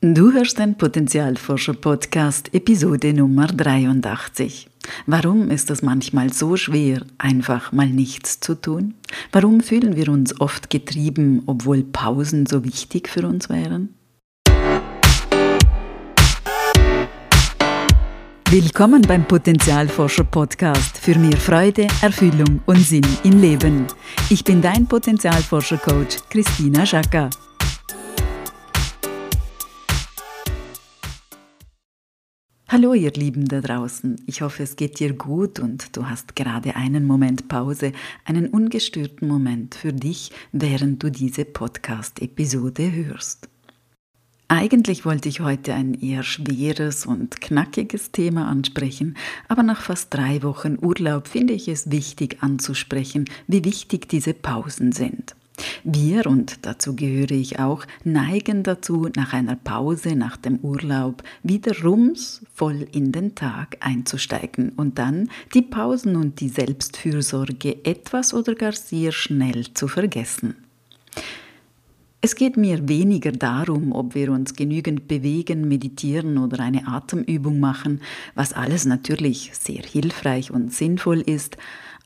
Du hörst den Potenzialforscher Podcast Episode Nummer 83. Warum ist es manchmal so schwer, einfach mal nichts zu tun? Warum fühlen wir uns oft getrieben, obwohl Pausen so wichtig für uns wären? Willkommen beim Potenzialforscher Podcast für mehr Freude, Erfüllung und Sinn im Leben. Ich bin dein Potenzialforscher Coach Christina Schaka. Hallo ihr Lieben da draußen, ich hoffe es geht dir gut und du hast gerade einen Moment Pause, einen ungestörten Moment für dich, während du diese Podcast-Episode hörst. Eigentlich wollte ich heute ein eher schweres und knackiges Thema ansprechen, aber nach fast drei Wochen Urlaub finde ich es wichtig anzusprechen, wie wichtig diese Pausen sind. Wir, und dazu gehöre ich auch, neigen dazu, nach einer Pause, nach dem Urlaub, wieder rums voll in den Tag einzusteigen und dann die Pausen und die Selbstfürsorge etwas oder gar sehr schnell zu vergessen. Es geht mir weniger darum, ob wir uns genügend bewegen, meditieren oder eine Atemübung machen, was alles natürlich sehr hilfreich und sinnvoll ist,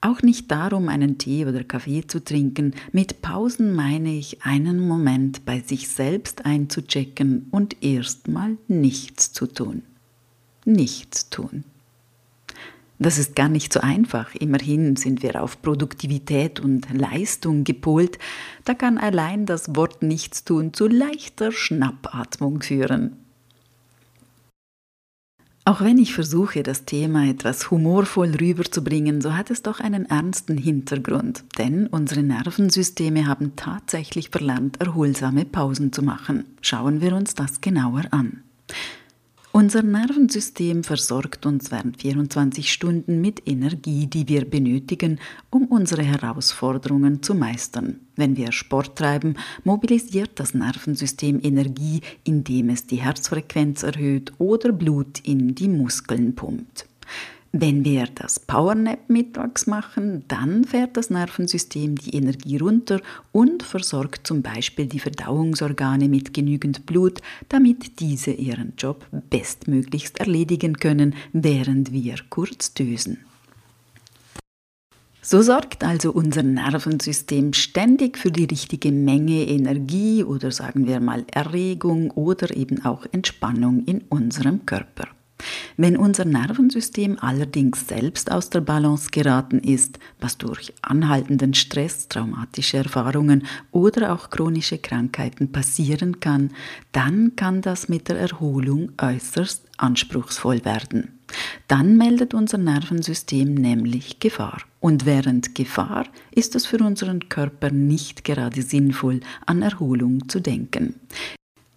auch nicht darum, einen Tee oder Kaffee zu trinken. Mit Pausen meine ich, einen Moment bei sich selbst einzuchecken und erstmal nichts zu tun. Nichts tun. Das ist gar nicht so einfach. Immerhin sind wir auf Produktivität und Leistung gepolt. Da kann allein das Wort Nichtstun zu leichter Schnappatmung führen. Auch wenn ich versuche, das Thema etwas humorvoll rüberzubringen, so hat es doch einen ernsten Hintergrund, denn unsere Nervensysteme haben tatsächlich verlernt, erholsame Pausen zu machen. Schauen wir uns das genauer an. Unser Nervensystem versorgt uns während 24 Stunden mit Energie, die wir benötigen, um unsere Herausforderungen zu meistern. Wenn wir Sport treiben, mobilisiert das Nervensystem Energie, indem es die Herzfrequenz erhöht oder Blut in die Muskeln pumpt. Wenn wir das Powernap mittags machen, dann fährt das Nervensystem die Energie runter und versorgt zum Beispiel die Verdauungsorgane mit genügend Blut, damit diese ihren Job bestmöglichst erledigen können, während wir kurz dösen. So sorgt also unser Nervensystem ständig für die richtige Menge Energie oder sagen wir mal Erregung oder eben auch Entspannung in unserem Körper. Wenn unser Nervensystem allerdings selbst aus der Balance geraten ist, was durch anhaltenden Stress, traumatische Erfahrungen oder auch chronische Krankheiten passieren kann, dann kann das mit der Erholung äußerst anspruchsvoll werden. Dann meldet unser Nervensystem nämlich Gefahr. Und während Gefahr ist es für unseren Körper nicht gerade sinnvoll, an Erholung zu denken.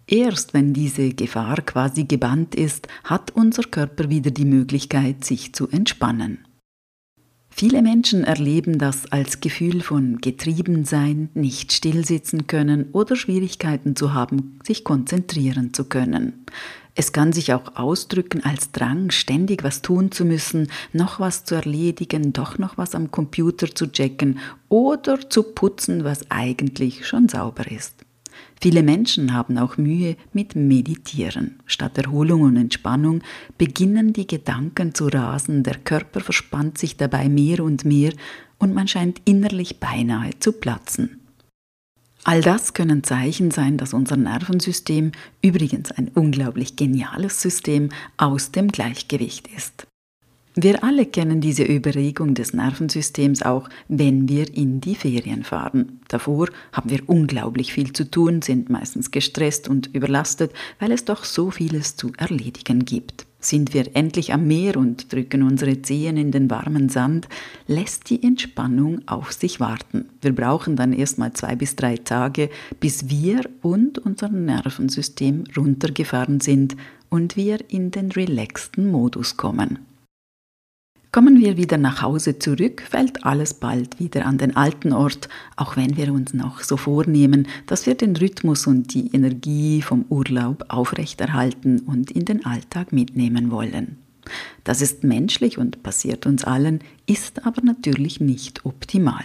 Erst wenn diese Gefahr quasi gebannt ist, hat unser Körper wieder die Möglichkeit, sich zu entspannen. Viele Menschen erleben das als Gefühl von Getriebensein, nicht stillsitzen können oder Schwierigkeiten zu haben, sich konzentrieren zu können. Es kann sich auch ausdrücken als Drang, ständig was tun zu müssen, noch was zu erledigen, doch noch was am Computer zu checken oder zu putzen, was eigentlich schon sauber ist. Viele Menschen haben auch Mühe mit Meditieren. Statt Erholung und Entspannung beginnen die Gedanken zu rasen, der Körper verspannt sich dabei mehr und mehr und man scheint innerlich beinahe zu platzen. All das können Zeichen sein, dass unser Nervensystem, übrigens ein unglaublich geniales System, aus dem Gleichgewicht ist. Wir alle kennen diese Überregung des Nervensystems auch, wenn wir in die Ferien fahren. Davor haben wir unglaublich viel zu tun, sind meistens gestresst und überlastet, weil es doch so vieles zu erledigen gibt. Sind wir endlich am Meer und drücken unsere Zehen in den warmen Sand, lässt die Entspannung auf sich warten. Wir brauchen dann erstmal zwei bis drei Tage, bis wir und unser Nervensystem runtergefahren sind und wir in den relaxten Modus kommen. Kommen wir wieder nach Hause zurück, fällt alles bald wieder an den alten Ort, auch wenn wir uns noch so vornehmen, dass wir den Rhythmus und die Energie vom Urlaub aufrechterhalten und in den Alltag mitnehmen wollen. Das ist menschlich und passiert uns allen, ist aber natürlich nicht optimal.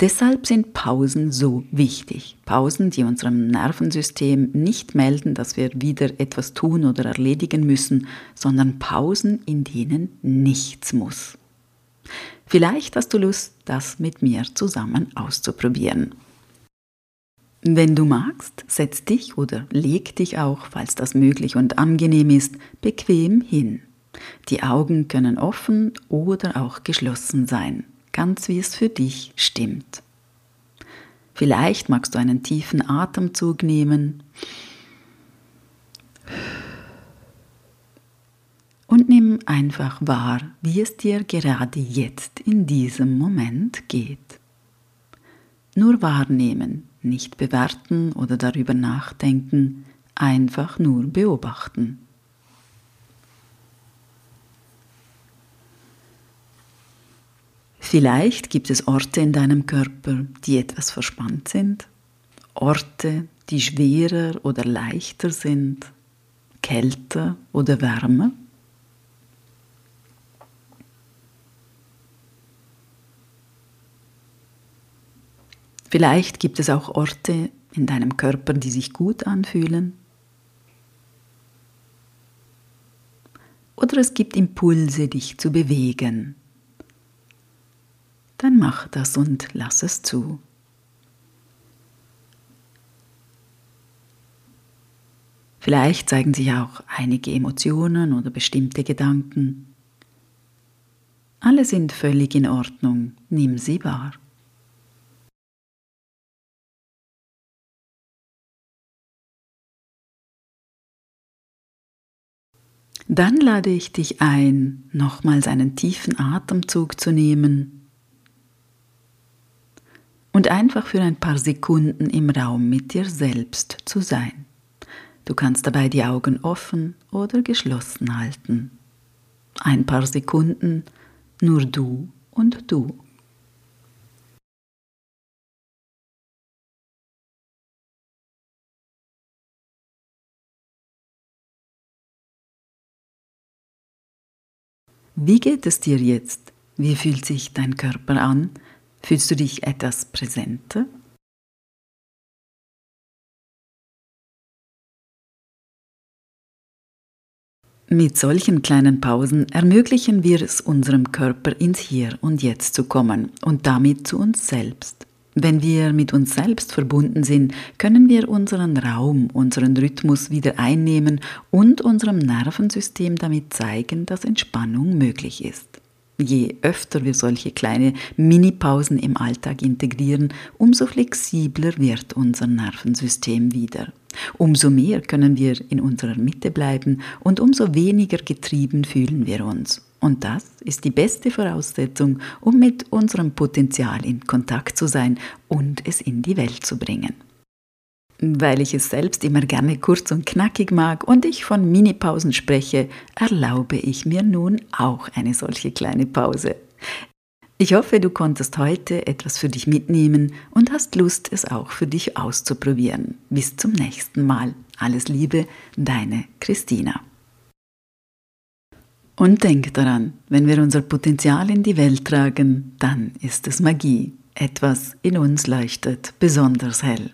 Deshalb sind Pausen so wichtig. Pausen, die unserem Nervensystem nicht melden, dass wir wieder etwas tun oder erledigen müssen, sondern Pausen, in denen nichts muss. Vielleicht hast du Lust, das mit mir zusammen auszuprobieren. Wenn du magst, setz dich oder leg dich auch, falls das möglich und angenehm ist, bequem hin. Die Augen können offen oder auch geschlossen sein ganz wie es für dich stimmt. Vielleicht magst du einen tiefen Atemzug nehmen und nimm einfach wahr, wie es dir gerade jetzt in diesem Moment geht. Nur wahrnehmen, nicht bewerten oder darüber nachdenken, einfach nur beobachten. Vielleicht gibt es Orte in deinem Körper, die etwas verspannt sind, Orte, die schwerer oder leichter sind, kälter oder wärmer. Vielleicht gibt es auch Orte in deinem Körper, die sich gut anfühlen. Oder es gibt Impulse, dich zu bewegen, dann mach das und lass es zu. Vielleicht zeigen sich auch einige Emotionen oder bestimmte Gedanken. Alle sind völlig in Ordnung, nimm sie wahr. Dann lade ich dich ein, nochmals einen tiefen Atemzug zu nehmen und einfach für ein paar Sekunden im Raum mit dir selbst zu sein. Du kannst dabei die Augen offen oder geschlossen halten. Ein paar Sekunden nur du und du. Wie geht es dir jetzt? Wie fühlt sich dein Körper an? Fühlst du dich etwas präsenter? Mit solchen kleinen Pausen ermöglichen wir es unserem Körper ins Hier und Jetzt zu kommen und damit zu uns selbst. Wenn wir mit uns selbst verbunden sind, können wir unseren Raum, unseren Rhythmus wieder einnehmen und unserem Nervensystem damit zeigen, dass Entspannung möglich ist. Je öfter wir solche kleine Mini-Pausen im Alltag integrieren, umso flexibler wird unser Nervensystem wieder. Umso mehr können wir in unserer Mitte bleiben und umso weniger getrieben fühlen wir uns. Und das ist die beste Voraussetzung, um mit unserem Potenzial in Kontakt zu sein und es in die Welt zu bringen. Weil ich es selbst immer gerne kurz und knackig mag und ich von Minipausen spreche, erlaube ich mir nun auch eine solche kleine Pause. Ich hoffe, du konntest heute etwas für dich mitnehmen und hast Lust, es auch für dich auszuprobieren. Bis zum nächsten Mal. Alles Liebe, deine Christina. Und denk daran, wenn wir unser Potenzial in die Welt tragen, dann ist es Magie. Etwas in uns leuchtet besonders hell.